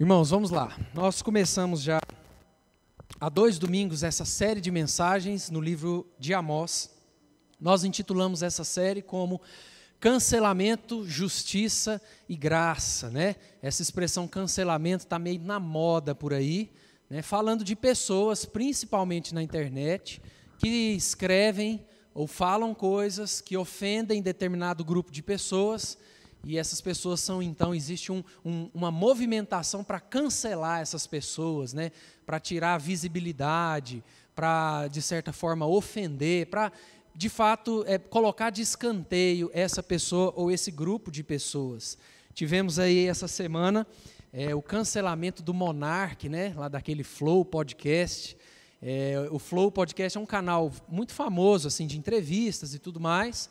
Irmãos, vamos lá. Nós começamos já há dois domingos essa série de mensagens no livro de Amós. Nós intitulamos essa série como Cancelamento, Justiça e Graça, né? Essa expressão cancelamento está meio na moda por aí, né? Falando de pessoas, principalmente na internet, que escrevem ou falam coisas que ofendem determinado grupo de pessoas e essas pessoas são, então, existe um, um, uma movimentação para cancelar essas pessoas, né? para tirar a visibilidade, para, de certa forma, ofender, para, de fato, é, colocar de escanteio essa pessoa ou esse grupo de pessoas. Tivemos aí essa semana é, o cancelamento do Monark, né? lá daquele Flow Podcast. É, o Flow Podcast é um canal muito famoso assim de entrevistas e tudo mais.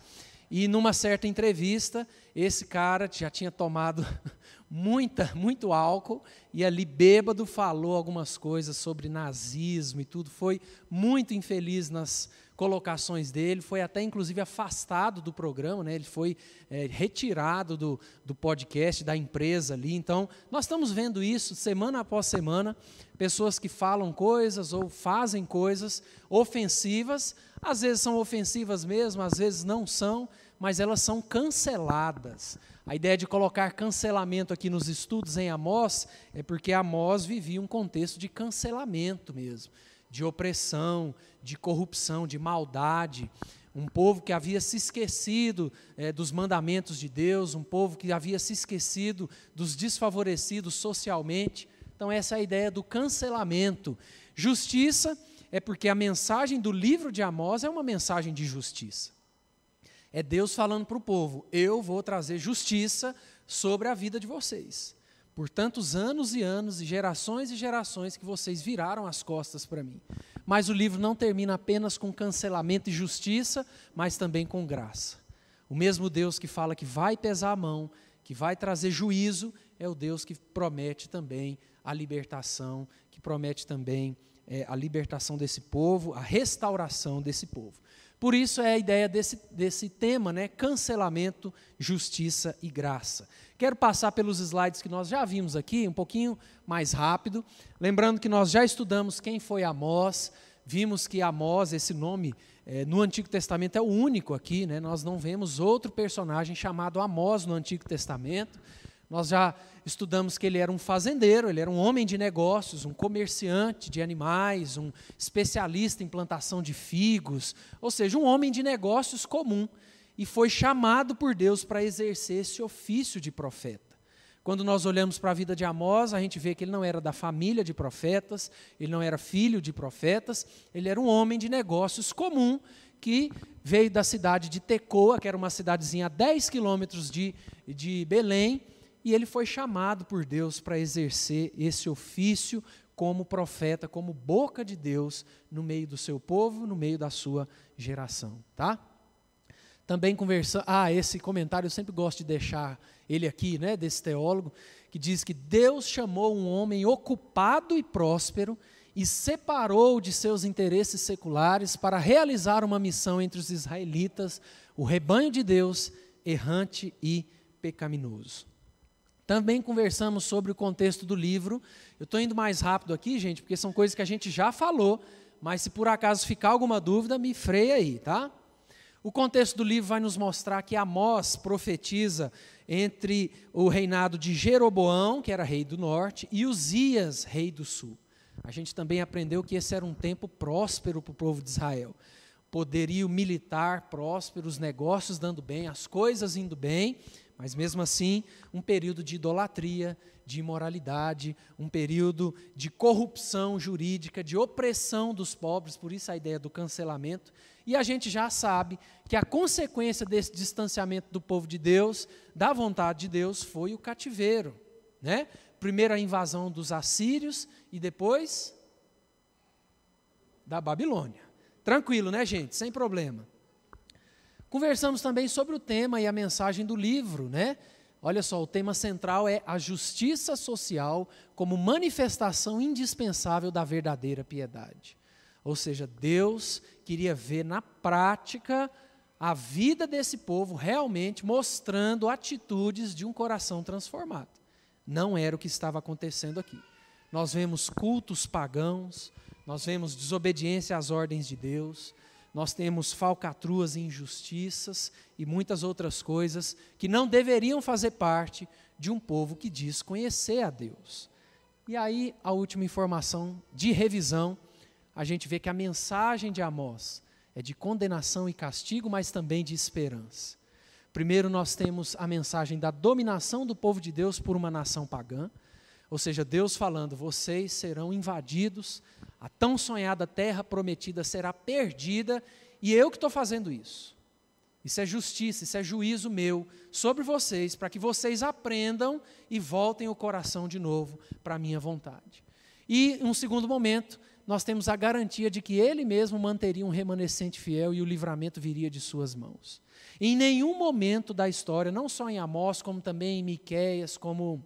E numa certa entrevista, esse cara já tinha tomado muita, muito álcool e ali bêbado falou algumas coisas sobre nazismo e tudo. Foi muito infeliz nas colocações dele, foi até inclusive afastado do programa, né? ele foi é, retirado do, do podcast da empresa ali. Então, nós estamos vendo isso semana após semana, pessoas que falam coisas ou fazem coisas ofensivas, às vezes são ofensivas mesmo, às vezes não são, mas elas são canceladas. A ideia de colocar cancelamento aqui nos estudos em Amós é porque Amós vivia um contexto de cancelamento mesmo, de opressão, de corrupção, de maldade. Um povo que havia se esquecido é, dos mandamentos de Deus, um povo que havia se esquecido dos desfavorecidos socialmente. Então, essa é a ideia do cancelamento. Justiça é porque a mensagem do livro de Amós é uma mensagem de justiça. É Deus falando para o povo: eu vou trazer justiça sobre a vida de vocês. Por tantos anos e anos, e gerações e gerações que vocês viraram as costas para mim. Mas o livro não termina apenas com cancelamento e justiça, mas também com graça. O mesmo Deus que fala que vai pesar a mão, que vai trazer juízo, é o Deus que promete também a libertação, que promete também é, a libertação desse povo, a restauração desse povo. Por isso é a ideia desse, desse tema, né? Cancelamento, justiça e graça. Quero passar pelos slides que nós já vimos aqui, um pouquinho mais rápido. Lembrando que nós já estudamos quem foi Amós, vimos que Amós, esse nome é, no Antigo Testamento é o único aqui, né? nós não vemos outro personagem chamado Amós no Antigo Testamento. Nós já estudamos que ele era um fazendeiro, ele era um homem de negócios, um comerciante de animais, um especialista em plantação de figos, ou seja, um homem de negócios comum. E foi chamado por Deus para exercer esse ofício de profeta. Quando nós olhamos para a vida de Amós, a gente vê que ele não era da família de profetas, ele não era filho de profetas, ele era um homem de negócios comum que veio da cidade de Tecoa, que era uma cidadezinha a 10 quilômetros de, de Belém, e ele foi chamado por Deus para exercer esse ofício como profeta, como boca de Deus no meio do seu povo, no meio da sua geração, tá? Também conversando, ah, esse comentário eu sempre gosto de deixar ele aqui, né, desse teólogo, que diz que Deus chamou um homem ocupado e próspero e separou de seus interesses seculares para realizar uma missão entre os israelitas, o rebanho de Deus, errante e pecaminoso. Também conversamos sobre o contexto do livro. Eu estou indo mais rápido aqui, gente, porque são coisas que a gente já falou, mas se por acaso ficar alguma dúvida, me freia aí, tá? O contexto do livro vai nos mostrar que Amós profetiza entre o reinado de Jeroboão, que era rei do norte, e Uzias, rei do sul. A gente também aprendeu que esse era um tempo próspero para o povo de Israel. Poderio militar próspero, os negócios dando bem, as coisas indo bem, mas mesmo assim, um período de idolatria, de imoralidade, um período de corrupção jurídica, de opressão dos pobres, por isso a ideia do cancelamento. E a gente já sabe que a consequência desse distanciamento do povo de Deus, da vontade de Deus, foi o cativeiro. Né? Primeiro a invasão dos assírios e depois da Babilônia. Tranquilo, né, gente? Sem problema. Conversamos também sobre o tema e a mensagem do livro, né? Olha só, o tema central é a justiça social como manifestação indispensável da verdadeira piedade. Ou seja, Deus queria ver na prática a vida desse povo realmente mostrando atitudes de um coração transformado. não era o que estava acontecendo aqui. Nós vemos cultos pagãos, nós vemos desobediência às ordens de Deus, nós temos falcatruas e injustiças e muitas outras coisas que não deveriam fazer parte de um povo que diz conhecer a Deus. E aí, a última informação de revisão, a gente vê que a mensagem de Amós é de condenação e castigo, mas também de esperança. Primeiro, nós temos a mensagem da dominação do povo de Deus por uma nação pagã, ou seja, Deus falando: vocês serão invadidos, a tão sonhada terra prometida será perdida, e eu que estou fazendo isso. Isso é justiça, isso é juízo meu sobre vocês, para que vocês aprendam e voltem o coração de novo para a minha vontade. E, em um segundo momento, nós temos a garantia de que Ele mesmo manteria um remanescente fiel e o livramento viria de Suas mãos. Em nenhum momento da história, não só em Amós, como também em Miquéias, como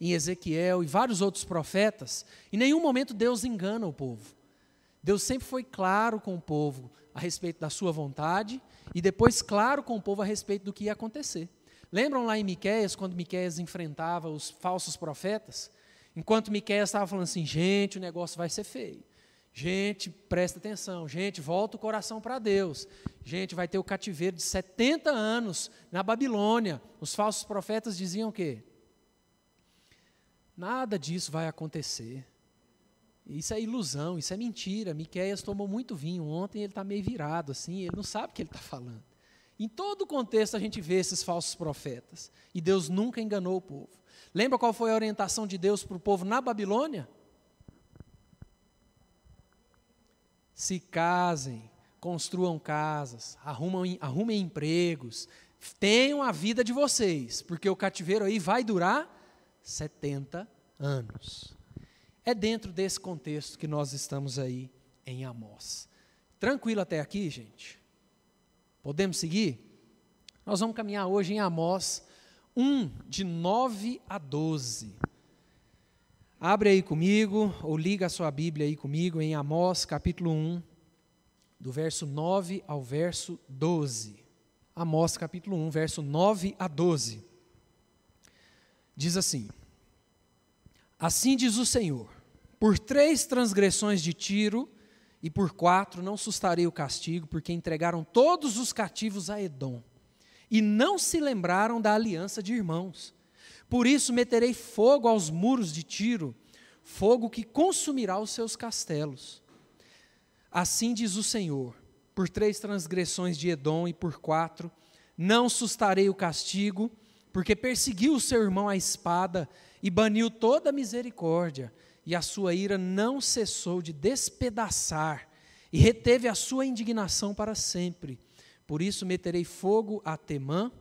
em Ezequiel e vários outros profetas, em nenhum momento Deus engana o povo. Deus sempre foi claro com o povo a respeito da sua vontade e depois claro com o povo a respeito do que ia acontecer. Lembram lá em Miqueias, quando Miqueias enfrentava os falsos profetas? Enquanto Miqueias estava falando assim, gente, o negócio vai ser feio. Gente, presta atenção. Gente, volta o coração para Deus. Gente, vai ter o cativeiro de 70 anos na Babilônia. Os falsos profetas diziam o quê? Nada disso vai acontecer. Isso é ilusão, isso é mentira. Miqueias tomou muito vinho ontem, ele está meio virado assim, ele não sabe o que ele está falando. Em todo contexto a gente vê esses falsos profetas. E Deus nunca enganou o povo. Lembra qual foi a orientação de Deus para o povo na Babilônia? Se casem, construam casas, arrumem empregos, tenham a vida de vocês, porque o cativeiro aí vai durar 70 anos. É dentro desse contexto que nós estamos aí em Amós. Tranquilo até aqui, gente? Podemos seguir? Nós vamos caminhar hoje em Amós 1, de 9 a 12. Abre aí comigo, ou liga a sua Bíblia aí comigo, em Amós capítulo 1, do verso 9 ao verso 12. Amós capítulo 1, verso 9 a 12. Diz assim: Assim diz o Senhor: Por três transgressões de Tiro e por quatro não sustarei o castigo, porque entregaram todos os cativos a Edom e não se lembraram da aliança de irmãos. Por isso meterei fogo aos muros de Tiro, fogo que consumirá os seus castelos. Assim diz o Senhor: por três transgressões de Edom e por quatro, não sustarei o castigo, porque perseguiu o seu irmão à espada e baniu toda misericórdia, e a sua ira não cessou de despedaçar, e reteve a sua indignação para sempre. Por isso meterei fogo a Temã,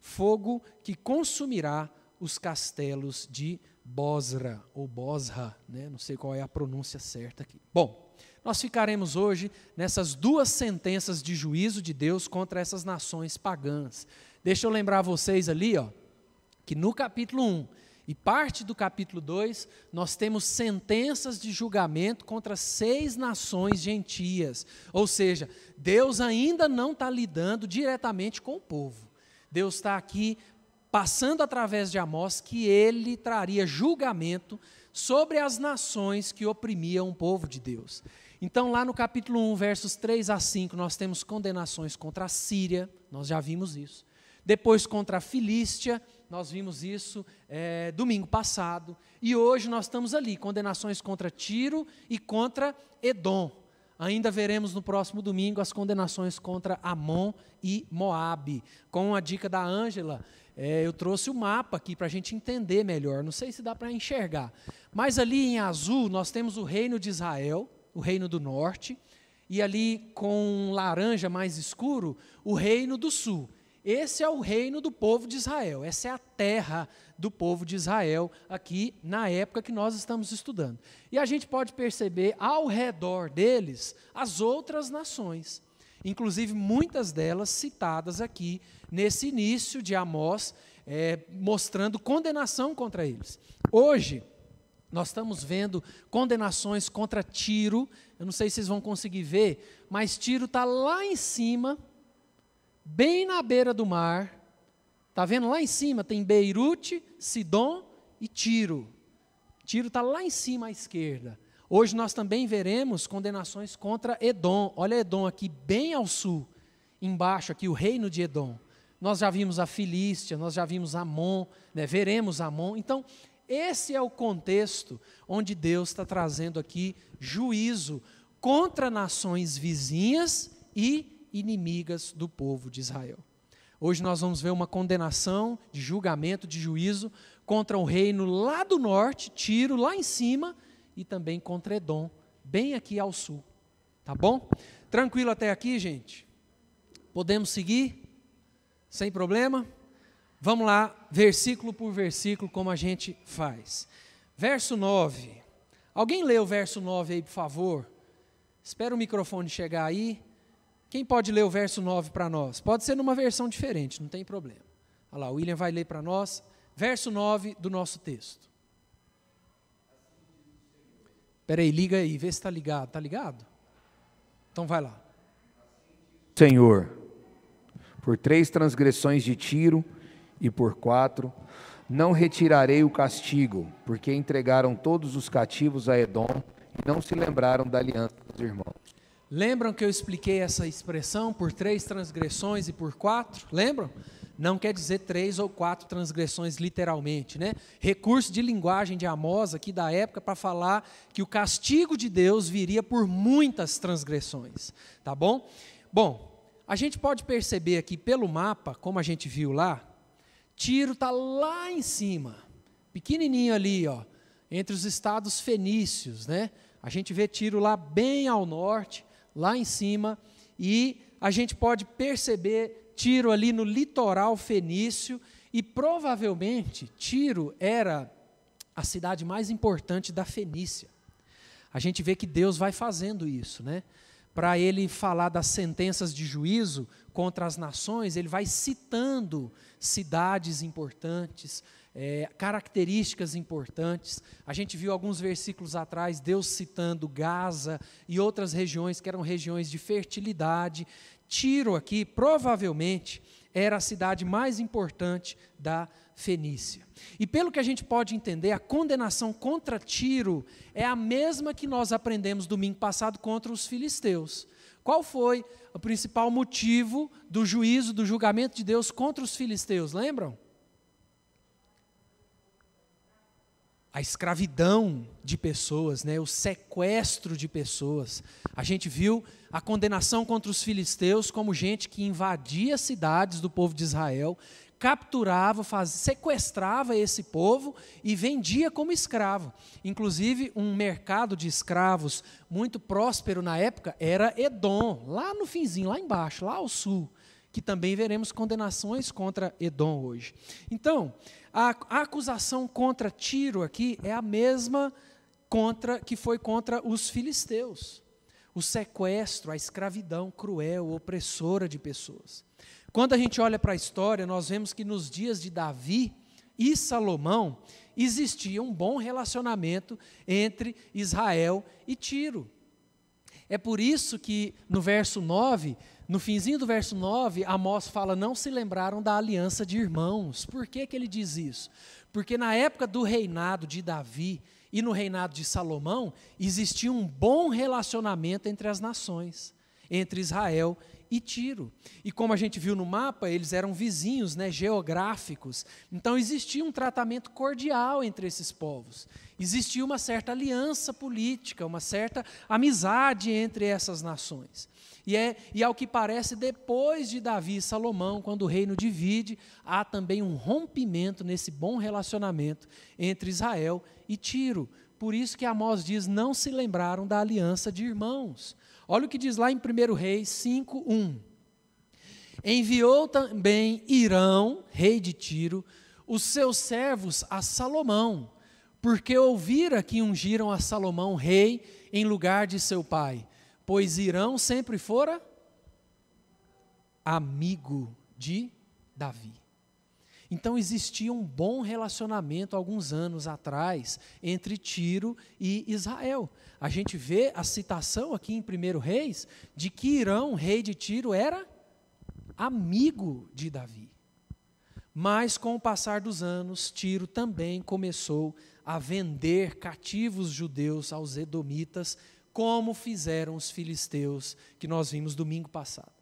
fogo que consumirá os castelos de Bosra, ou Bosra, né? não sei qual é a pronúncia certa aqui. Bom, nós ficaremos hoje nessas duas sentenças de juízo de Deus contra essas nações pagãs. Deixa eu lembrar vocês ali, ó, que no capítulo 1 e parte do capítulo 2, nós temos sentenças de julgamento contra seis nações gentias. Ou seja, Deus ainda não está lidando diretamente com o povo. Deus está aqui passando através de Amós que ele traria julgamento sobre as nações que oprimiam o povo de Deus. Então, lá no capítulo 1, versos 3 a 5, nós temos condenações contra a Síria, nós já vimos isso. Depois contra a Filístia, nós vimos isso é, domingo passado. E hoje nós estamos ali, condenações contra Tiro e contra Edom. Ainda veremos no próximo domingo as condenações contra Amon e Moabe. Com a dica da Ângela, é, eu trouxe o mapa aqui para a gente entender melhor. Não sei se dá para enxergar. Mas ali em azul nós temos o reino de Israel, o reino do norte. E ali com laranja mais escuro, o reino do sul. Esse é o reino do povo de Israel, essa é a terra do povo de Israel, aqui na época que nós estamos estudando. E a gente pode perceber ao redor deles as outras nações, inclusive muitas delas citadas aqui nesse início de Amós, é, mostrando condenação contra eles. Hoje, nós estamos vendo condenações contra Tiro, eu não sei se vocês vão conseguir ver, mas Tiro está lá em cima bem na beira do mar. Está vendo lá em cima? Tem Beirute, Sidom e Tiro. Tiro está lá em cima à esquerda. Hoje nós também veremos condenações contra Edom. Olha Edom aqui bem ao sul, embaixo aqui o reino de Edom. Nós já vimos a Filístia, nós já vimos Amon, né? veremos Amon. Então, esse é o contexto onde Deus está trazendo aqui juízo contra nações vizinhas e inimigas do povo de Israel. Hoje nós vamos ver uma condenação de julgamento, de juízo contra o reino lá do norte, Tiro, lá em cima, e também contra Edom, bem aqui ao sul. Tá bom? Tranquilo até aqui, gente? Podemos seguir? Sem problema? Vamos lá, versículo por versículo, como a gente faz. Verso 9. Alguém lê o verso 9 aí, por favor? Espera o microfone chegar aí. Quem pode ler o verso 9 para nós? Pode ser numa versão diferente, não tem problema. Olha lá, o William vai ler para nós. Verso 9 do nosso texto. Espera aí, liga aí, vê se está ligado. Está ligado? Então vai lá. Senhor, por três transgressões de Tiro e por quatro, não retirarei o castigo, porque entregaram todos os cativos a Edom e não se lembraram da aliança dos irmãos. Lembram que eu expliquei essa expressão por três transgressões e por quatro? Lembram? Não quer dizer três ou quatro transgressões literalmente, né? Recurso de linguagem de Amós aqui da época para falar que o castigo de Deus viria por muitas transgressões, tá bom? Bom, a gente pode perceber aqui pelo mapa, como a gente viu lá, Tiro está lá em cima, pequenininho ali, ó, entre os estados fenícios, né? A gente vê Tiro lá bem ao norte, lá em cima, e a gente pode perceber Tiro ali no litoral fenício, e provavelmente Tiro era a cidade mais importante da Fenícia. A gente vê que Deus vai fazendo isso, né? para ele falar das sentenças de juízo contra as nações, ele vai citando cidades importantes, é, características importantes. A gente viu alguns versículos atrás Deus citando Gaza e outras regiões que eram regiões de fertilidade. Tiro aqui, provavelmente, era a cidade mais importante da Fenícia. E pelo que a gente pode entender, a condenação contra Tiro é a mesma que nós aprendemos domingo passado contra os filisteus. Qual foi o principal motivo do juízo, do julgamento de Deus contra os filisteus? Lembram? A escravidão de pessoas, né, o sequestro de pessoas. A gente viu a condenação contra os filisteus como gente que invadia cidades do povo de Israel, capturava, faz, sequestrava esse povo e vendia como escravo. Inclusive, um mercado de escravos muito próspero na época era Edom, lá no finzinho, lá embaixo, lá ao sul, que também veremos condenações contra Edom hoje. Então, a, acusação contra Tiro aqui é a mesma contra que foi contra os filisteus. O sequestro, a escravidão cruel, opressora de pessoas. Quando a gente olha para a história, nós vemos que nos dias de Davi e Salomão existia um bom relacionamento entre Israel e Tiro. É por isso que no verso 9 no finzinho do verso 9, Amós fala: Não se lembraram da aliança de irmãos. Por que, que ele diz isso? Porque na época do reinado de Davi e no reinado de Salomão, existia um bom relacionamento entre as nações, entre Israel e Tiro. E como a gente viu no mapa, eles eram vizinhos né, geográficos. Então existia um tratamento cordial entre esses povos. Existia uma certa aliança política, uma certa amizade entre essas nações. E, é, e ao que parece, depois de Davi e Salomão, quando o reino divide, há também um rompimento nesse bom relacionamento entre Israel e Tiro. Por isso que Amós diz: não se lembraram da aliança de irmãos. Olha o que diz lá em 1 Reis 5, 1. Enviou também Irão, rei de Tiro, os seus servos a Salomão, porque ouvira que ungiram a Salomão rei em lugar de seu pai pois Irão sempre fora amigo de Davi. Então existia um bom relacionamento alguns anos atrás entre Tiro e Israel. A gente vê a citação aqui em 1 Reis de que Irão, rei de Tiro, era amigo de Davi. Mas com o passar dos anos, Tiro também começou a vender cativos judeus aos edomitas, como fizeram os filisteus, que nós vimos domingo passado.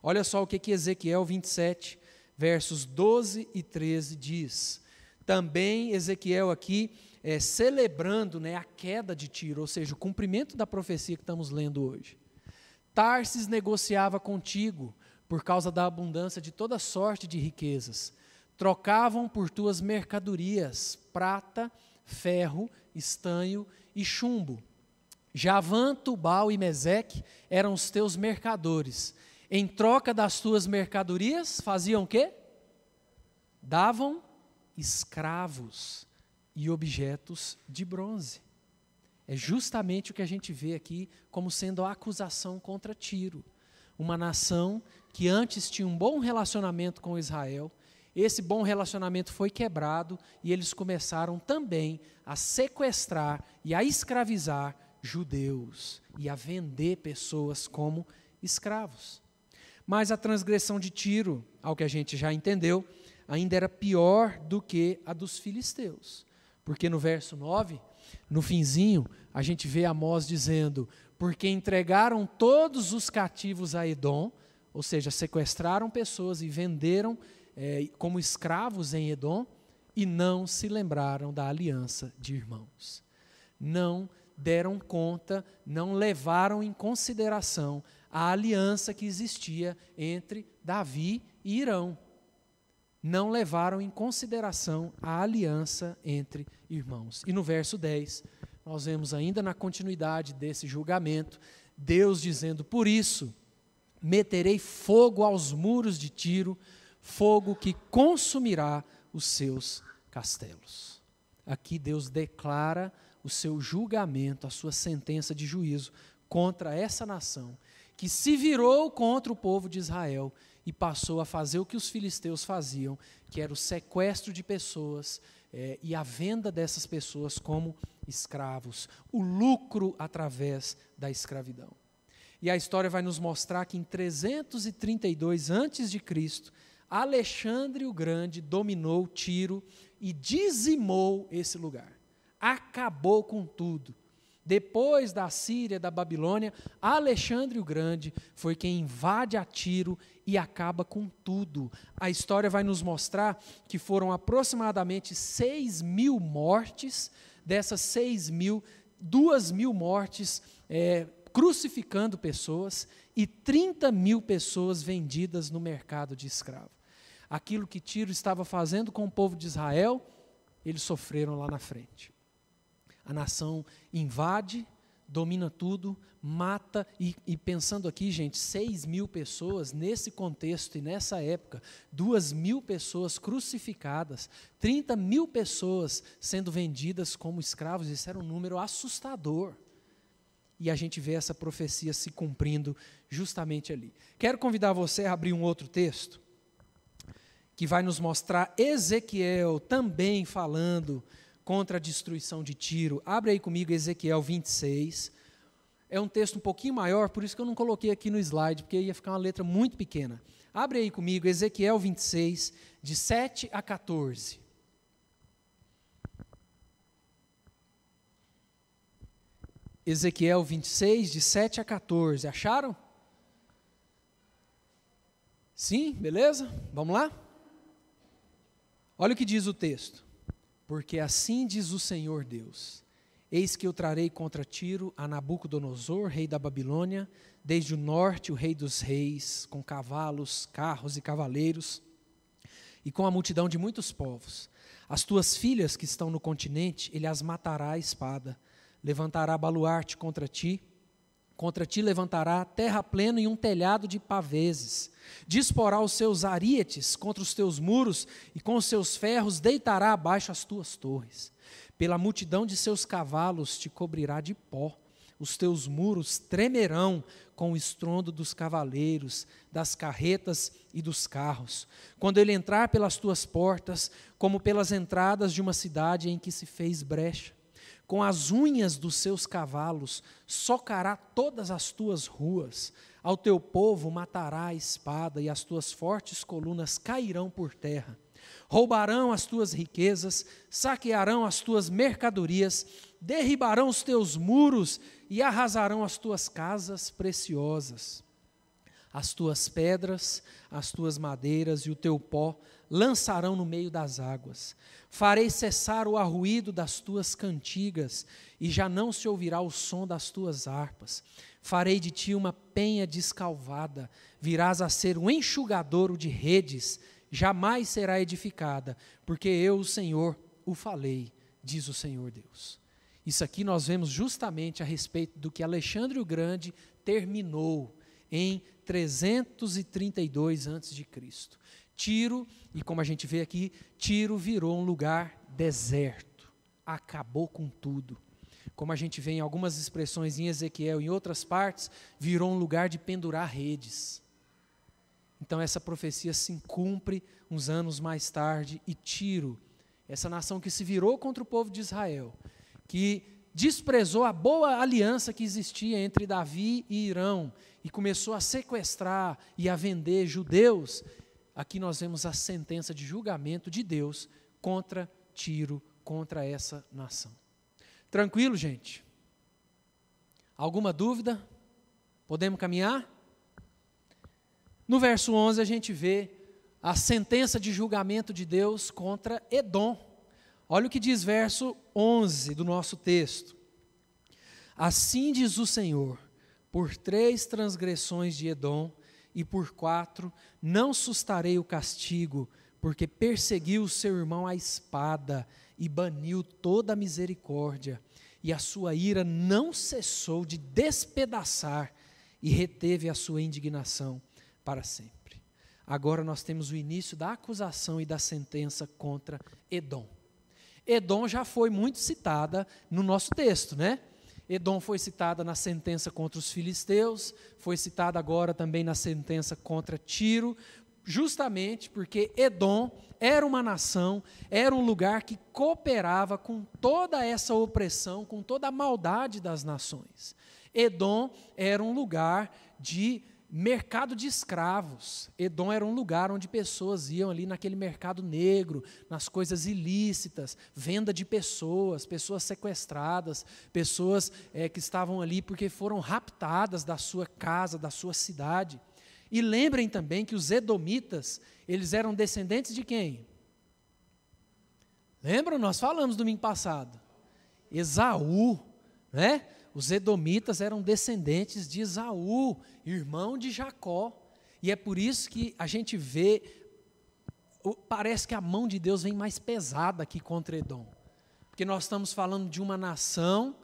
Olha só o que, que Ezequiel 27, versos 12 e 13 diz. Também Ezequiel aqui é, celebrando né, a queda de Tiro, ou seja, o cumprimento da profecia que estamos lendo hoje. Tarsis negociava contigo por causa da abundância de toda sorte de riquezas. Trocavam por tuas mercadorias prata, ferro, estanho e chumbo. Javã, Tubal e Meseque eram os teus mercadores. Em troca das tuas mercadorias, faziam o quê? Davam escravos e objetos de bronze. É justamente o que a gente vê aqui como sendo a acusação contra Tiro, uma nação que antes tinha um bom relacionamento com Israel, esse bom relacionamento foi quebrado e eles começaram também a sequestrar e a escravizar judeus e a vender pessoas como escravos. Mas a transgressão de Tiro, ao que a gente já entendeu, ainda era pior do que a dos filisteus. Porque no verso 9, no finzinho, a gente vê Amós dizendo: Porque entregaram todos os cativos a Edom, ou seja, sequestraram pessoas e venderam é, como escravos em Edom, e não se lembraram da aliança de irmãos. Não deram conta, não levaram em consideração a aliança que existia entre Davi e Irão não levaram em consideração a aliança entre irmãos. E no verso 10, nós vemos ainda na continuidade desse julgamento, Deus dizendo: Por isso, meterei fogo aos muros de Tiro, fogo que consumirá os seus castelos. Aqui Deus declara o seu julgamento, a sua sentença de juízo contra essa nação, que se virou contra o povo de Israel e passou a fazer o que os filisteus faziam, que era o sequestro de pessoas é, e a venda dessas pessoas como escravos, o lucro através da escravidão. E a história vai nos mostrar que em 332 a.C., Alexandre o Grande dominou Tiro e dizimou esse lugar. Acabou com tudo. Depois da Síria, da Babilônia, Alexandre o Grande foi quem invade a Tiro e acaba com tudo. A história vai nos mostrar que foram aproximadamente 6 mil mortes, dessas 6 mil, 2 mil mortes é, crucificando pessoas e 30 mil pessoas vendidas no mercado de escravo. Aquilo que Tiro estava fazendo com o povo de Israel, eles sofreram lá na frente. A nação invade, domina tudo, mata, e, e, pensando aqui, gente, 6 mil pessoas nesse contexto e nessa época, 2 mil pessoas crucificadas, 30 mil pessoas sendo vendidas como escravos, isso era um número assustador. E a gente vê essa profecia se cumprindo justamente ali. Quero convidar você a abrir um outro texto, que vai nos mostrar Ezequiel também falando contra a destruição de Tiro. Abre aí comigo Ezequiel 26. É um texto um pouquinho maior, por isso que eu não coloquei aqui no slide, porque ia ficar uma letra muito pequena. Abre aí comigo Ezequiel 26, de 7 a 14. Ezequiel 26, de 7 a 14. Acharam? Sim, beleza? Vamos lá? Olha o que diz o texto. Porque assim diz o Senhor Deus: Eis que eu trarei contra Tiro a Nabucodonosor, rei da Babilônia, desde o norte o rei dos reis, com cavalos, carros e cavaleiros, e com a multidão de muitos povos. As tuas filhas que estão no continente, ele as matará à espada, levantará baluarte contra ti, contra ti levantará terra plena e um telhado de paveses Disporá os seus arietes contra os teus muros, e com os seus ferros deitará abaixo as tuas torres. Pela multidão de seus cavalos te cobrirá de pó. Os teus muros tremerão com o estrondo dos cavaleiros, das carretas e dos carros. Quando ele entrar pelas tuas portas, como pelas entradas de uma cidade em que se fez brecha, com as unhas dos seus cavalos, socará todas as tuas ruas. Ao teu povo matará a espada, e as tuas fortes colunas cairão por terra. Roubarão as tuas riquezas, saquearão as tuas mercadorias, derribarão os teus muros e arrasarão as tuas casas preciosas. As tuas pedras, as tuas madeiras e o teu pó lançarão no meio das águas. Farei cessar o arruído das tuas cantigas, e já não se ouvirá o som das tuas harpas. Farei de ti uma penha descalvada, virás a ser um enxugadouro de redes, jamais será edificada, porque eu, o Senhor, o falei, diz o Senhor Deus. Isso aqui nós vemos justamente a respeito do que Alexandre o Grande terminou em 332 a.C. Tiro, e como a gente vê aqui, Tiro virou um lugar deserto, acabou com tudo. Como a gente vê em algumas expressões em Ezequiel, em outras partes, virou um lugar de pendurar redes. Então essa profecia se cumpre uns anos mais tarde e Tiro, essa nação que se virou contra o povo de Israel, que desprezou a boa aliança que existia entre Davi e Irão e começou a sequestrar e a vender judeus, aqui nós vemos a sentença de julgamento de Deus contra Tiro, contra essa nação. Tranquilo, gente? Alguma dúvida? Podemos caminhar? No verso 11 a gente vê a sentença de julgamento de Deus contra Edom. Olha o que diz verso 11 do nosso texto. Assim diz o Senhor: por três transgressões de Edom e por quatro não sustarei o castigo, porque perseguiu o seu irmão à espada e baniu toda a misericórdia, e a sua ira não cessou de despedaçar e reteve a sua indignação para sempre. Agora nós temos o início da acusação e da sentença contra Edom. Edom já foi muito citada no nosso texto, né? Edom foi citada na sentença contra os filisteus, foi citada agora também na sentença contra Tiro, justamente porque Edom era uma nação, era um lugar que cooperava com toda essa opressão, com toda a maldade das nações. Edom era um lugar de mercado de escravos. Edom era um lugar onde pessoas iam ali naquele mercado negro, nas coisas ilícitas, venda de pessoas, pessoas sequestradas, pessoas é, que estavam ali porque foram raptadas da sua casa, da sua cidade. E lembrem também que os edomitas, eles eram descendentes de quem? Lembram? Nós falamos domingo passado. Esaú, né? Os edomitas eram descendentes de Esaú, irmão de Jacó. E é por isso que a gente vê, parece que a mão de Deus vem mais pesada aqui contra Edom. Porque nós estamos falando de uma nação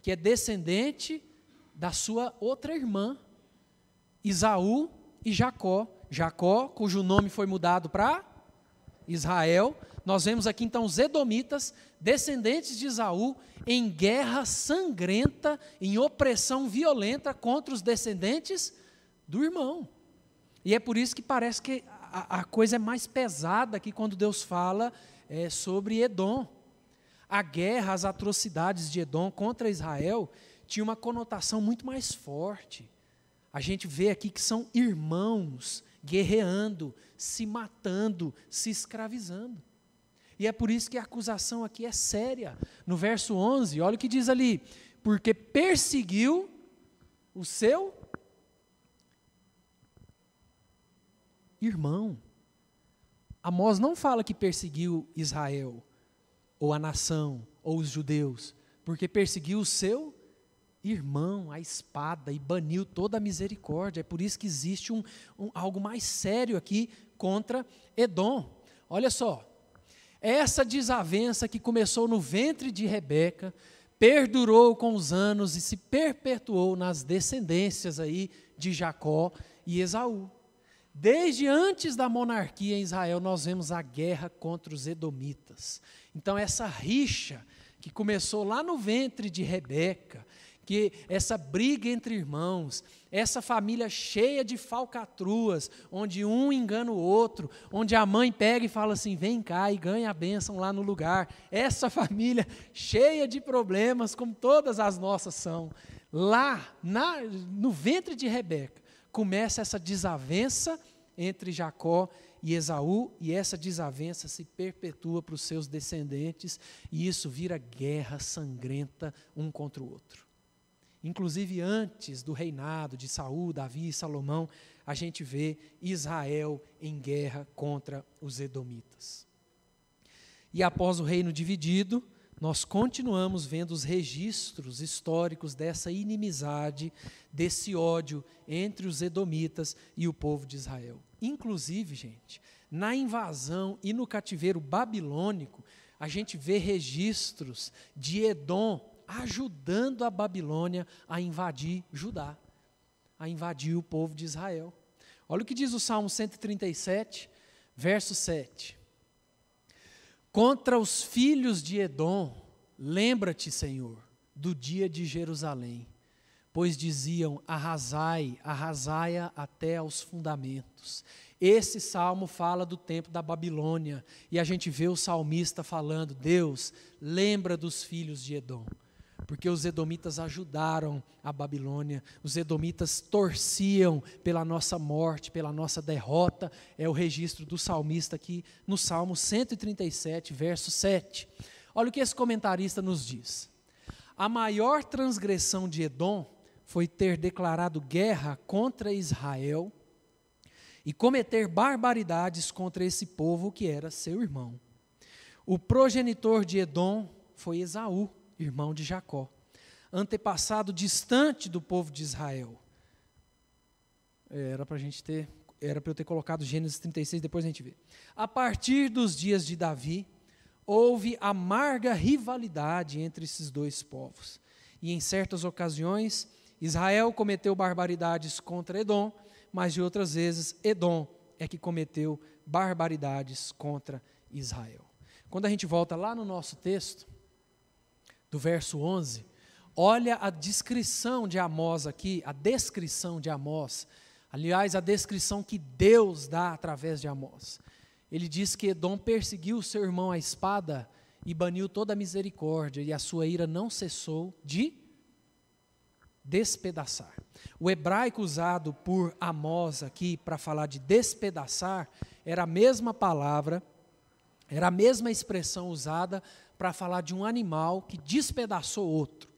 que é descendente da sua outra irmã, Isaú e Jacó. Jacó, cujo nome foi mudado para Israel. Nós vemos aqui então os edomitas, descendentes de Isaú, em guerra sangrenta, em opressão violenta contra os descendentes do irmão. E é por isso que parece que a, a coisa é mais pesada aqui quando Deus fala é, sobre Edom. A guerra, as atrocidades de Edom contra Israel tinha uma conotação muito mais forte. A gente vê aqui que são irmãos guerreando, se matando, se escravizando. E é por isso que a acusação aqui é séria. No verso 11, olha o que diz ali: porque perseguiu o seu irmão. Amós não fala que perseguiu Israel, ou a nação, ou os judeus, porque perseguiu o seu irmão, a espada, e baniu toda a misericórdia. É por isso que existe um, um, algo mais sério aqui contra Edom. Olha só, essa desavença que começou no ventre de Rebeca, perdurou com os anos e se perpetuou nas descendências aí de Jacó e Esaú. Desde antes da monarquia em Israel, nós vemos a guerra contra os edomitas. Então, essa rixa que começou lá no ventre de Rebeca, que essa briga entre irmãos, essa família cheia de falcatruas, onde um engana o outro, onde a mãe pega e fala assim: vem cá e ganha a bênção lá no lugar. Essa família cheia de problemas, como todas as nossas são. Lá, na, no ventre de Rebeca, começa essa desavença entre Jacó e Esaú, e essa desavença se perpetua para os seus descendentes, e isso vira guerra sangrenta um contra o outro. Inclusive antes do reinado de Saul, Davi e Salomão, a gente vê Israel em guerra contra os edomitas. E após o reino dividido, nós continuamos vendo os registros históricos dessa inimizade, desse ódio entre os edomitas e o povo de Israel. Inclusive, gente, na invasão e no cativeiro babilônico, a gente vê registros de Edom ajudando a Babilônia a invadir Judá, a invadir o povo de Israel. Olha o que diz o Salmo 137, verso 7. Contra os filhos de Edom, lembra-te, Senhor, do dia de Jerusalém, pois diziam: arrasai, arrasai-a até aos fundamentos. Esse salmo fala do tempo da Babilônia, e a gente vê o salmista falando: Deus, lembra dos filhos de Edom porque os edomitas ajudaram a Babilônia, os edomitas torciam pela nossa morte, pela nossa derrota. É o registro do salmista aqui no Salmo 137, verso 7. Olha o que esse comentarista nos diz. A maior transgressão de Edom foi ter declarado guerra contra Israel e cometer barbaridades contra esse povo que era seu irmão. O progenitor de Edom foi Esaú irmão de Jacó, antepassado distante do povo de Israel. Era para a gente ter, era para eu ter colocado Gênesis 36, depois a gente vê. A partir dos dias de Davi, houve amarga rivalidade entre esses dois povos. E em certas ocasiões, Israel cometeu barbaridades contra Edom, mas de outras vezes, Edom é que cometeu barbaridades contra Israel. Quando a gente volta lá no nosso texto, do verso 11, olha a descrição de Amós aqui, a descrição de Amós. Aliás, a descrição que Deus dá através de Amós. Ele diz que Edom perseguiu seu irmão à espada e baniu toda a misericórdia, e a sua ira não cessou de despedaçar. O hebraico usado por Amós aqui para falar de despedaçar era a mesma palavra, era a mesma expressão usada para falar de um animal que despedaçou outro.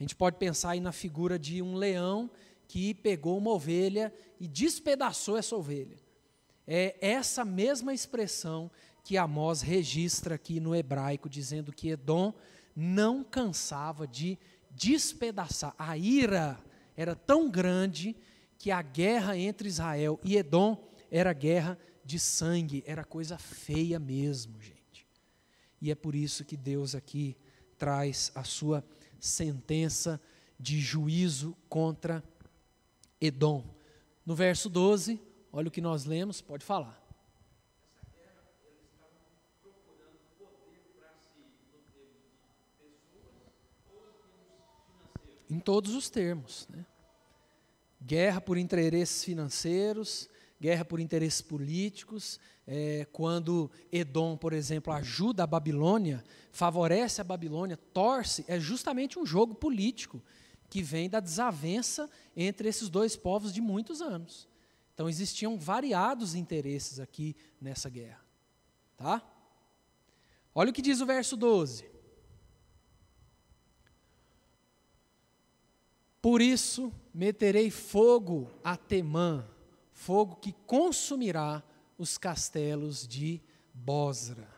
A gente pode pensar aí na figura de um leão que pegou uma ovelha e despedaçou essa ovelha. É essa mesma expressão que Amós registra aqui no hebraico, dizendo que Edom não cansava de despedaçar. A ira era tão grande que a guerra entre Israel e Edom era guerra de sangue, era coisa feia mesmo, gente. E é por isso que Deus aqui traz a sua sentença de juízo contra Edom. No verso 12, olha o que nós lemos, pode falar. Em todos os termos. Né? Guerra por interesses financeiros, guerra por interesses políticos, é, quando Edom, por exemplo, ajuda a Babilônia, favorece a Babilônia, torce, é justamente um jogo político que vem da desavença entre esses dois povos de muitos anos. Então existiam variados interesses aqui nessa guerra. Tá? Olha o que diz o verso 12. Por isso meterei fogo a Temã, fogo que consumirá os castelos de Bosra.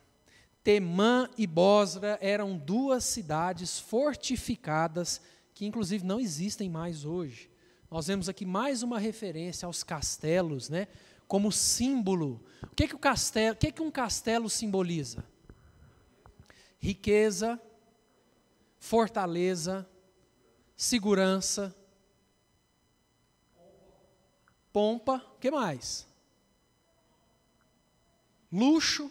Temã e Bosra eram duas cidades fortificadas que, inclusive, não existem mais hoje. Nós vemos aqui mais uma referência aos castelos, né, como símbolo. O que, que, o castelo, o que, que um castelo simboliza? Riqueza, fortaleza, segurança, pompa, que mais? Luxo,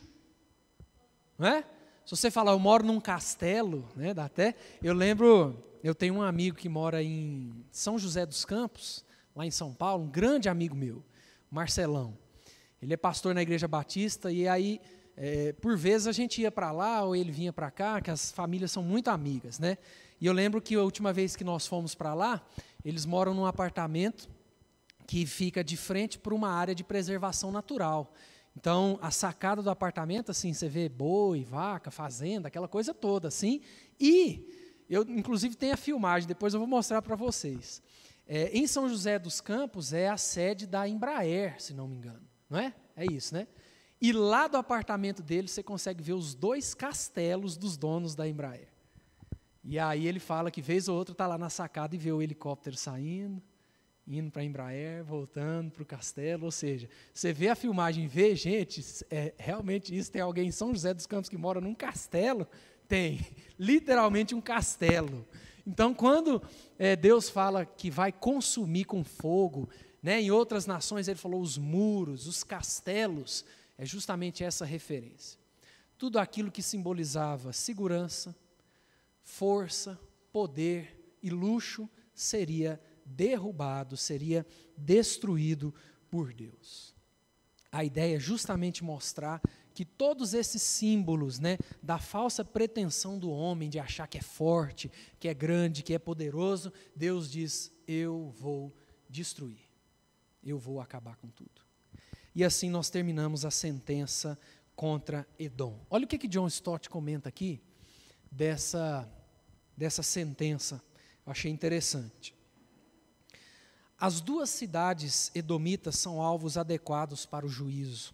não é? Se você falar, eu moro num castelo, né, dá até. Eu lembro, eu tenho um amigo que mora em São José dos Campos, lá em São Paulo, um grande amigo meu, Marcelão. Ele é pastor na Igreja Batista e aí, é, por vezes a gente ia para lá ou ele vinha para cá, que as famílias são muito amigas, né? E eu lembro que a última vez que nós fomos para lá, eles moram num apartamento que fica de frente para uma área de preservação natural. Então, a sacada do apartamento, assim, você vê boi, vaca, fazenda, aquela coisa toda, assim. E eu, inclusive, tenho a filmagem, depois eu vou mostrar para vocês. É, em São José dos Campos é a sede da Embraer, se não me engano. Não é? É isso, né? E lá do apartamento dele você consegue ver os dois castelos dos donos da Embraer. E aí ele fala que vez ou outra está lá na sacada e vê o helicóptero saindo, indo para Embraer, voltando para o castelo. Ou seja, você vê a filmagem, vê, gente, é, realmente isso. Tem alguém em São José dos Campos que mora num castelo? Tem, literalmente um castelo. Então, quando é, Deus fala que vai consumir com fogo, né, em outras nações ele falou os muros, os castelos, é justamente essa referência. Tudo aquilo que simbolizava segurança, força, poder e luxo seria derrubado, seria destruído por Deus. A ideia é justamente mostrar que todos esses símbolos né, da falsa pretensão do homem de achar que é forte, que é grande, que é poderoso, Deus diz: Eu vou destruir, eu vou acabar com tudo. E assim nós terminamos a sentença contra Edom. Olha o que, que John Stott comenta aqui dessa, dessa sentença. Eu achei interessante. As duas cidades edomitas são alvos adequados para o juízo.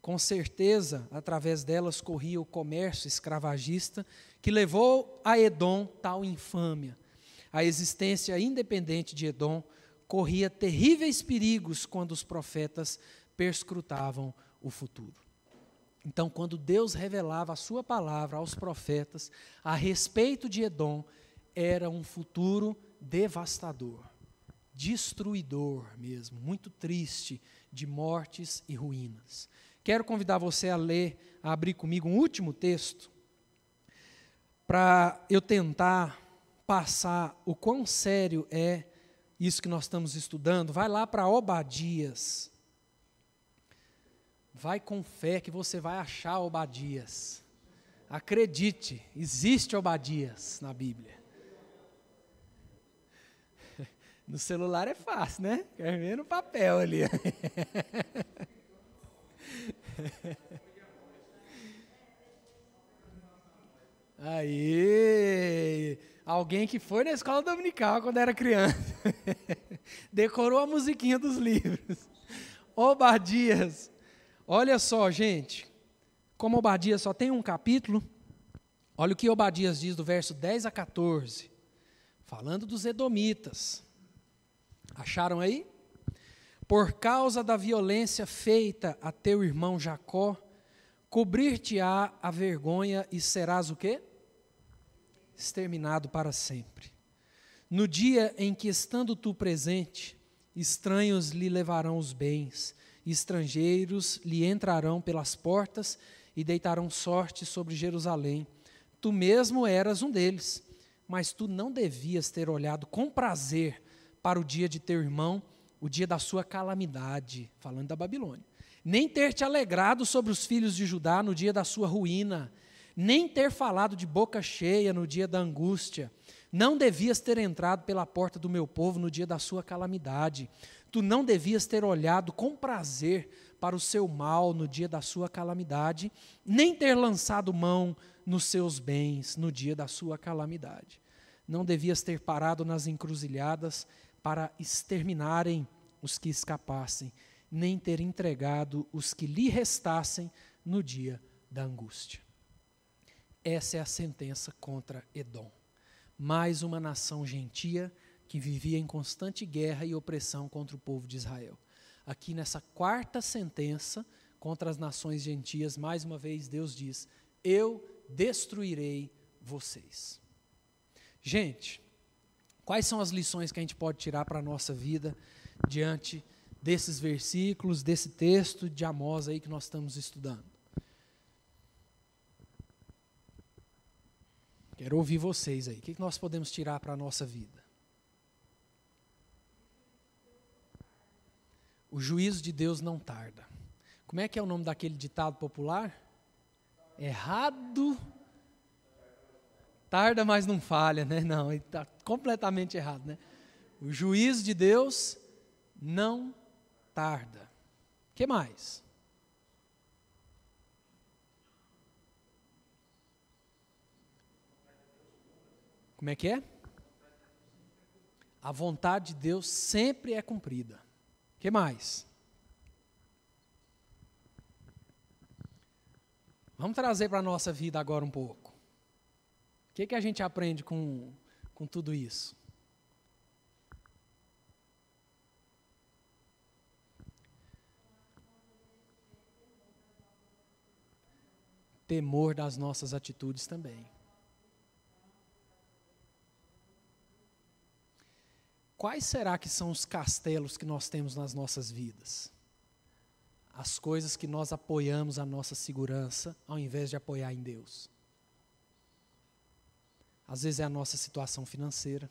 Com certeza, através delas corria o comércio escravagista que levou a Edom tal infâmia. A existência independente de Edom corria terríveis perigos quando os profetas perscrutavam o futuro. Então, quando Deus revelava a sua palavra aos profetas a respeito de Edom, era um futuro devastador, destruidor mesmo, muito triste, de mortes e ruínas. Quero convidar você a ler, a abrir comigo um último texto, para eu tentar passar o quão sério é isso que nós estamos estudando. Vai lá para Obadias, Vai com fé que você vai achar Obadias. Acredite, existe Obadias na Bíblia. No celular é fácil, né? Quer ver no papel ali. Aí, alguém que foi na escola dominical quando era criança, decorou a musiquinha dos livros. Obadias, Olha só, gente, como Obadias só tem um capítulo, olha o que Obadias diz do verso 10 a 14, falando dos Edomitas. Acharam aí? Por causa da violência feita a teu irmão Jacó, cobrir-te-á a vergonha e serás o quê? Exterminado para sempre. No dia em que, estando tu presente, estranhos lhe levarão os bens, estrangeiros lhe entrarão pelas portas e deitarão sorte sobre Jerusalém. Tu mesmo eras um deles, mas tu não devias ter olhado com prazer para o dia de teu irmão, o dia da sua calamidade, falando da Babilônia. Nem ter te alegrado sobre os filhos de Judá no dia da sua ruína, nem ter falado de boca cheia no dia da angústia. Não devias ter entrado pela porta do meu povo no dia da sua calamidade. Tu não devias ter olhado com prazer para o seu mal no dia da sua calamidade, nem ter lançado mão nos seus bens no dia da sua calamidade. Não devias ter parado nas encruzilhadas para exterminarem os que escapassem, nem ter entregado os que lhe restassem no dia da angústia. Essa é a sentença contra Edom. Mais uma nação gentia que vivia em constante guerra e opressão contra o povo de Israel. Aqui nessa quarta sentença contra as nações gentias, mais uma vez Deus diz: Eu destruirei vocês. Gente, quais são as lições que a gente pode tirar para a nossa vida diante desses versículos, desse texto de Amós aí que nós estamos estudando? Quero ouvir vocês aí. O que nós podemos tirar para a nossa vida? O juízo de Deus não tarda. Como é que é o nome daquele ditado popular? Errado tarda, mas não falha, né? Não, ele está completamente errado, né? O juízo de Deus não tarda. que mais? Como é que é? A vontade de Deus sempre é cumprida. que mais? Vamos trazer para a nossa vida agora um pouco. O que, que a gente aprende com, com tudo isso? Temor das nossas atitudes também. Quais será que são os castelos que nós temos nas nossas vidas? As coisas que nós apoiamos a nossa segurança ao invés de apoiar em Deus. Às vezes é a nossa situação financeira.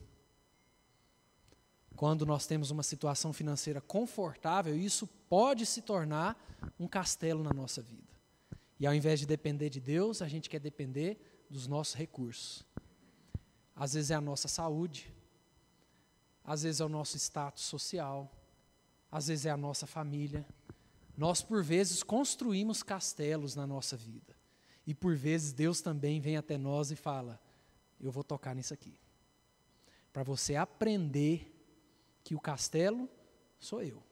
Quando nós temos uma situação financeira confortável, isso pode se tornar um castelo na nossa vida. E ao invés de depender de Deus, a gente quer depender dos nossos recursos. Às vezes é a nossa saúde, às vezes é o nosso status social, às vezes é a nossa família. Nós, por vezes, construímos castelos na nossa vida. E por vezes Deus também vem até nós e fala: Eu vou tocar nisso aqui. Para você aprender que o castelo sou eu. O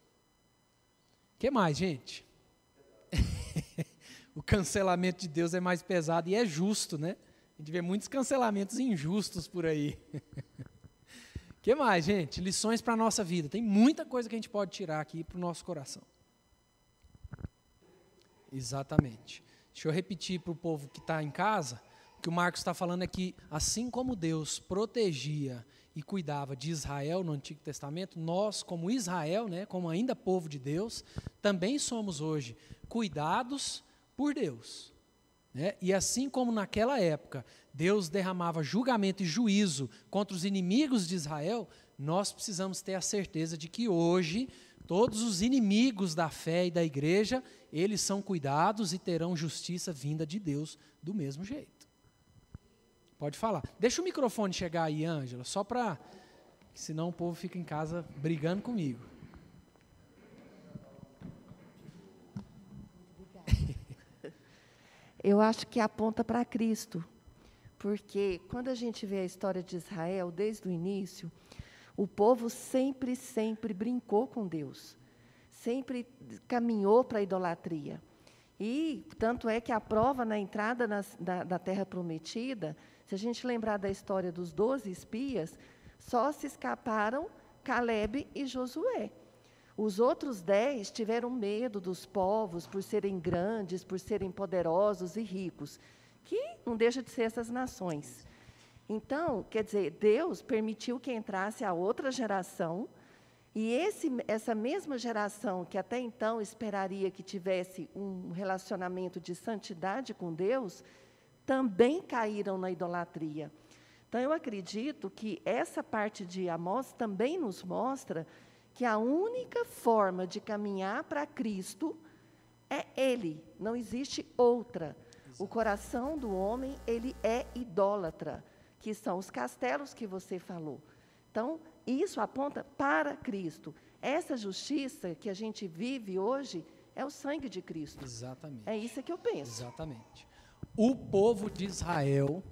que mais, gente? o cancelamento de Deus é mais pesado e é justo, né? A gente vê muitos cancelamentos injustos por aí. O que mais, gente? Lições para a nossa vida. Tem muita coisa que a gente pode tirar aqui para o nosso coração. Exatamente. Deixa eu repetir para o povo que está em casa. Que o Marcos está falando é que, assim como Deus protegia e cuidava de Israel no Antigo Testamento, nós, como Israel, né, como ainda povo de Deus, também somos hoje cuidados por Deus. Né? E assim como naquela época Deus derramava julgamento e juízo contra os inimigos de Israel, nós precisamos ter a certeza de que hoje todos os inimigos da fé e da igreja, eles são cuidados e terão justiça vinda de Deus do mesmo jeito. Pode falar. Deixa o microfone chegar aí, Ângela, só para. Senão o povo fica em casa brigando comigo. Eu acho que aponta para Cristo. Porque quando a gente vê a história de Israel, desde o início, o povo sempre, sempre brincou com Deus, sempre caminhou para a idolatria. E tanto é que a prova na entrada nas, da, da terra prometida, se a gente lembrar da história dos doze espias, só se escaparam Caleb e Josué. Os outros dez tiveram medo dos povos por serem grandes, por serem poderosos e ricos que não deixa de ser essas nações. Então, quer dizer, Deus permitiu que entrasse a outra geração, e esse, essa mesma geração que até então esperaria que tivesse um relacionamento de santidade com Deus, também caíram na idolatria. Então, eu acredito que essa parte de Amós também nos mostra que a única forma de caminhar para Cristo é Ele, não existe outra. O coração do homem, ele é idólatra, que são os castelos que você falou. Então, isso aponta para Cristo. Essa justiça que a gente vive hoje é o sangue de Cristo. Exatamente. É isso que eu penso. Exatamente. O povo de Israel,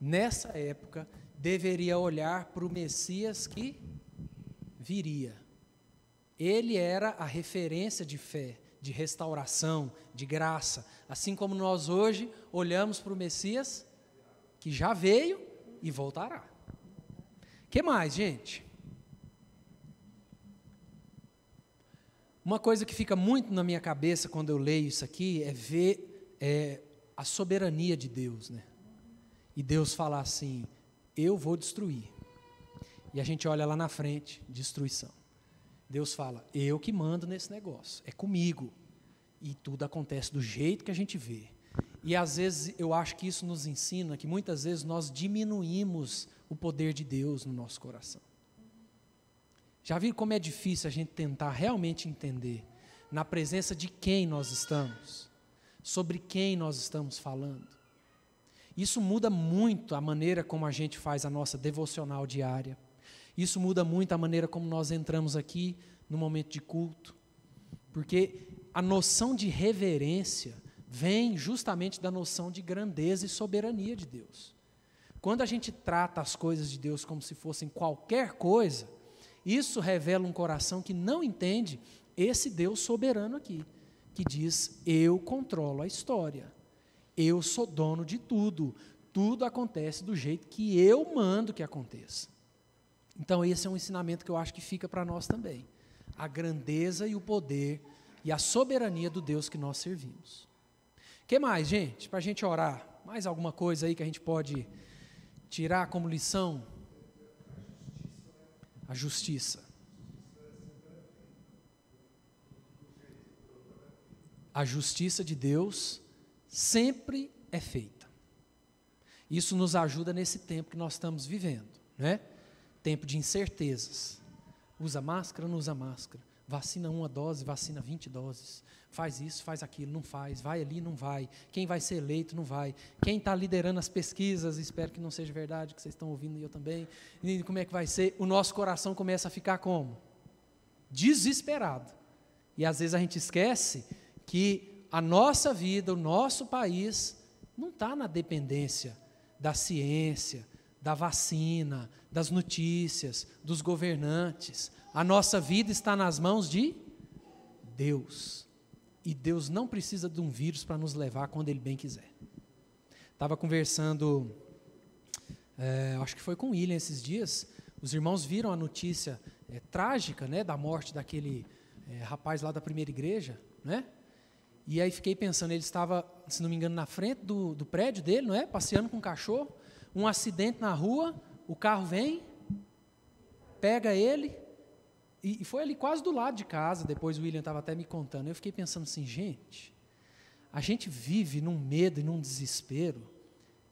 nessa época, deveria olhar para o Messias que viria. Ele era a referência de fé de restauração, de graça. Assim como nós hoje olhamos para o Messias, que já veio e voltará. que mais, gente? Uma coisa que fica muito na minha cabeça quando eu leio isso aqui é ver é, a soberania de Deus, né? E Deus falar assim: eu vou destruir. E a gente olha lá na frente, destruição. Deus fala: eu que mando nesse negócio, é comigo. E tudo acontece do jeito que a gente vê. E às vezes eu acho que isso nos ensina que muitas vezes nós diminuímos o poder de Deus no nosso coração. Já viram como é difícil a gente tentar realmente entender na presença de quem nós estamos, sobre quem nós estamos falando? Isso muda muito a maneira como a gente faz a nossa devocional diária isso muda muito a maneira como nós entramos aqui no momento de culto, porque a noção de reverência vem justamente da noção de grandeza e soberania de Deus. Quando a gente trata as coisas de Deus como se fossem qualquer coisa, isso revela um coração que não entende esse Deus soberano aqui, que diz: Eu controlo a história, eu sou dono de tudo, tudo acontece do jeito que eu mando que aconteça. Então, esse é um ensinamento que eu acho que fica para nós também. A grandeza e o poder e a soberania do Deus que nós servimos. Que mais, gente? Para a gente orar. Mais alguma coisa aí que a gente pode tirar como lição? A justiça. A justiça de Deus sempre é feita. Isso nos ajuda nesse tempo que nós estamos vivendo, né? Tempo de incertezas. Usa máscara, não usa máscara. Vacina uma dose, vacina 20 doses. Faz isso, faz aquilo, não faz. Vai ali, não vai. Quem vai ser eleito, não vai. Quem está liderando as pesquisas, espero que não seja verdade, que vocês estão ouvindo e eu também. E como é que vai ser? O nosso coração começa a ficar como? Desesperado. E às vezes a gente esquece que a nossa vida, o nosso país, não está na dependência da ciência, da vacina, das notícias, dos governantes. A nossa vida está nas mãos de Deus. E Deus não precisa de um vírus para nos levar quando Ele bem quiser. Estava conversando, é, acho que foi com o William esses dias. Os irmãos viram a notícia é, trágica né, da morte daquele é, rapaz lá da primeira igreja, né? E aí fiquei pensando, ele estava, se não me engano, na frente do, do prédio dele, não é? Passeando com um cachorro, um acidente na rua, o carro vem, pega ele, e, e foi ali quase do lado de casa, depois o William estava até me contando. Eu fiquei pensando assim, gente, a gente vive num medo e num desespero,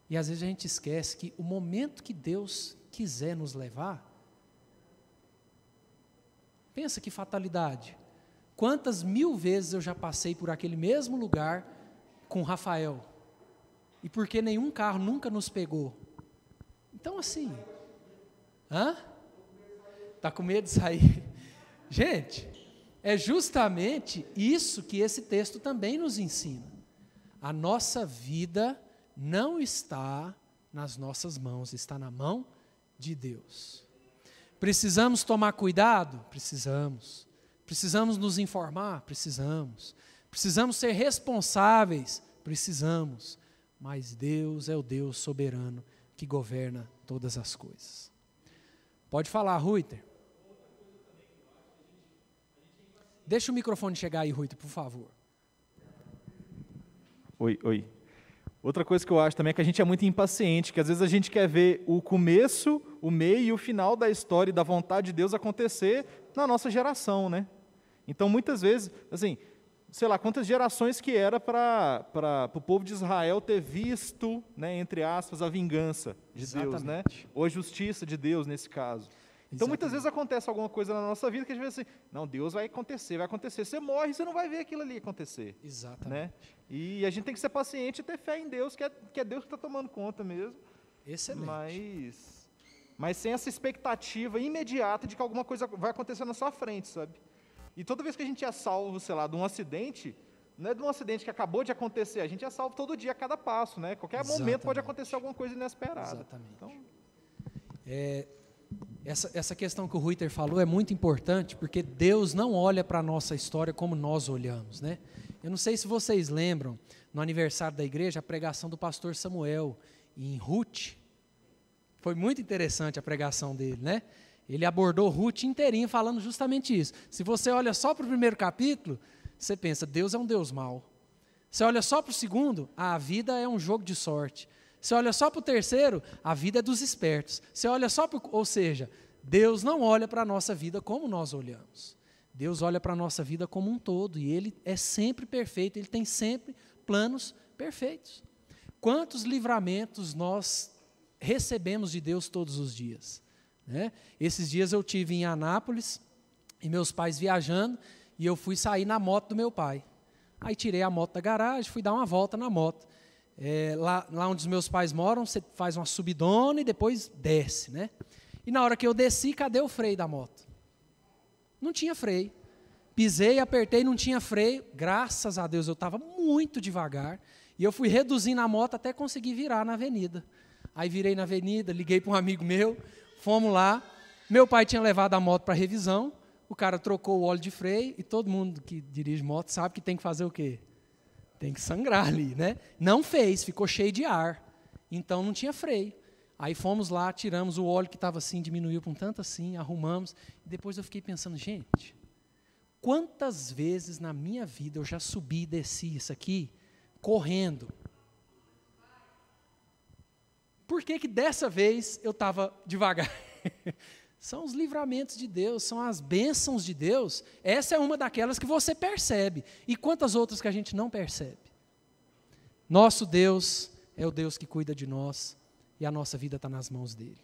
e às vezes a gente esquece que o momento que Deus quiser nos levar, pensa que fatalidade. Quantas mil vezes eu já passei por aquele mesmo lugar com Rafael? E porque nenhum carro nunca nos pegou? Então, assim. Hã? Está com medo de sair? Gente, é justamente isso que esse texto também nos ensina. A nossa vida não está nas nossas mãos, está na mão de Deus. Precisamos tomar cuidado? Precisamos. Precisamos nos informar? Precisamos. Precisamos ser responsáveis? Precisamos. Mas Deus é o Deus soberano que governa todas as coisas. Pode falar, Ruiter. Deixa o microfone chegar aí, Ruiter, por favor. Oi, oi. Outra coisa que eu acho também é que a gente é muito impaciente, que às vezes a gente quer ver o começo, o meio e o final da história e da vontade de Deus acontecer na nossa geração, né? Então, muitas vezes, assim, sei lá, quantas gerações que era para o povo de Israel ter visto, né, entre aspas, a vingança de Exatamente. Deus, né? Ou a justiça de Deus nesse caso. Então, Exatamente. muitas vezes acontece alguma coisa na nossa vida que a gente vê assim, não, Deus vai acontecer, vai acontecer. Você morre, você não vai ver aquilo ali acontecer. Exatamente. Né? E a gente tem que ser paciente e ter fé em Deus, que é, que é Deus que está tomando conta mesmo. Excelente. Mas, mas sem essa expectativa imediata de que alguma coisa vai acontecer na sua frente, sabe? E toda vez que a gente é salvo, sei lá, de um acidente, não é de um acidente que acabou de acontecer, a gente é salvo todo dia, a cada passo, né? Qualquer Exatamente. momento pode acontecer alguma coisa inesperada. Exatamente. Então, é, essa, essa questão que o Ruiter falou é muito importante, porque Deus não olha para a nossa história como nós olhamos, né? Eu não sei se vocês lembram, no aniversário da igreja, a pregação do pastor Samuel em Ruth. Foi muito interessante a pregação dele, né? Ele abordou Ruth inteirinho falando justamente isso. Se você olha só para o primeiro capítulo, você pensa, Deus é um Deus mau. Você olha só para o segundo, a vida é um jogo de sorte. Você olha só para o terceiro, a vida é dos espertos. Você olha só para ou seja, Deus não olha para a nossa vida como nós olhamos. Deus olha para a nossa vida como um todo e Ele é sempre perfeito, Ele tem sempre planos perfeitos. Quantos livramentos nós recebemos de Deus todos os dias? Né? Esses dias eu tive em Anápolis e meus pais viajando e eu fui sair na moto do meu pai. Aí tirei a moto da garagem, fui dar uma volta na moto. É, lá, lá onde os meus pais moram, você faz uma subidona e depois desce, né? E na hora que eu desci, cadê o freio da moto? Não tinha freio. Pisei, apertei, não tinha freio. Graças a Deus eu estava muito devagar. E eu fui reduzindo a moto até conseguir virar na avenida. Aí virei na avenida, liguei para um amigo meu, fomos lá. Meu pai tinha levado a moto para revisão, o cara trocou o óleo de freio e todo mundo que dirige moto sabe que tem que fazer o quê? Tem que sangrar ali, né? Não fez, ficou cheio de ar. Então não tinha freio. Aí fomos lá, tiramos o óleo que estava assim, diminuiu com tanto assim, arrumamos. Depois eu fiquei pensando, gente, quantas vezes na minha vida eu já subi e desci isso aqui correndo? Por que, que dessa vez eu estava devagar? são os livramentos de Deus, são as bênçãos de Deus. Essa é uma daquelas que você percebe. E quantas outras que a gente não percebe? Nosso Deus é o Deus que cuida de nós e a nossa vida está nas mãos dele.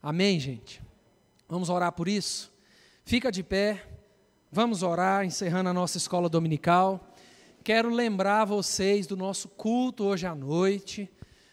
Amém, gente? Vamos orar por isso? Fica de pé, vamos orar, encerrando a nossa escola dominical. Quero lembrar vocês do nosso culto hoje à noite.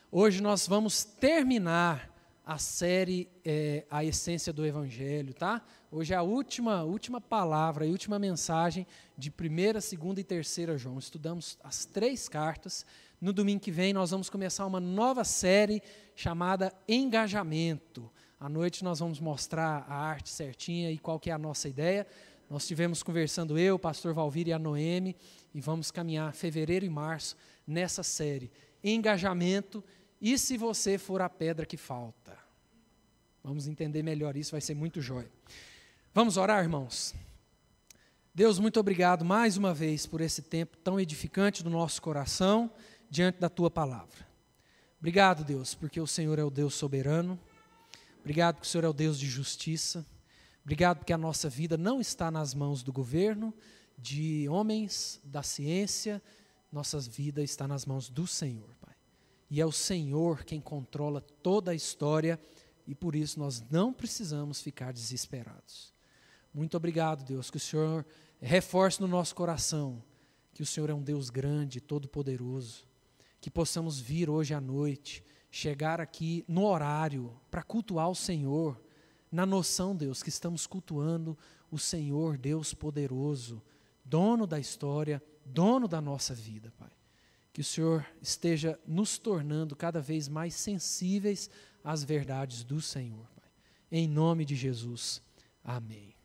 Hoje nós vamos terminar a série é, A Essência do Evangelho, tá? Hoje é a última, última palavra e última mensagem de 1, 2 e 3 João. Estudamos as três cartas. No domingo que vem nós vamos começar uma nova série chamada Engajamento. À noite nós vamos mostrar a arte certinha e qual que é a nossa ideia. Nós estivemos conversando eu, o pastor Valvir e a Noemi, e vamos caminhar fevereiro e março nessa série. Engajamento e se você for a pedra que falta? Vamos entender melhor isso, vai ser muito jóia. Vamos orar, irmãos? Deus, muito obrigado mais uma vez por esse tempo tão edificante do nosso coração diante da tua palavra. Obrigado, Deus, porque o Senhor é o Deus soberano. Obrigado porque o Senhor é o Deus de justiça. Obrigado porque a nossa vida não está nas mãos do governo, de homens, da ciência. Nossa vida está nas mãos do Senhor. E é o Senhor quem controla toda a história e por isso nós não precisamos ficar desesperados. Muito obrigado, Deus, que o Senhor reforce no nosso coração que o Senhor é um Deus grande, todo-poderoso, que possamos vir hoje à noite, chegar aqui no horário para cultuar o Senhor, na noção, Deus, que estamos cultuando o Senhor, Deus poderoso, dono da história, dono da nossa vida, Pai que o Senhor esteja nos tornando cada vez mais sensíveis às verdades do Senhor. Pai. Em nome de Jesus. Amém.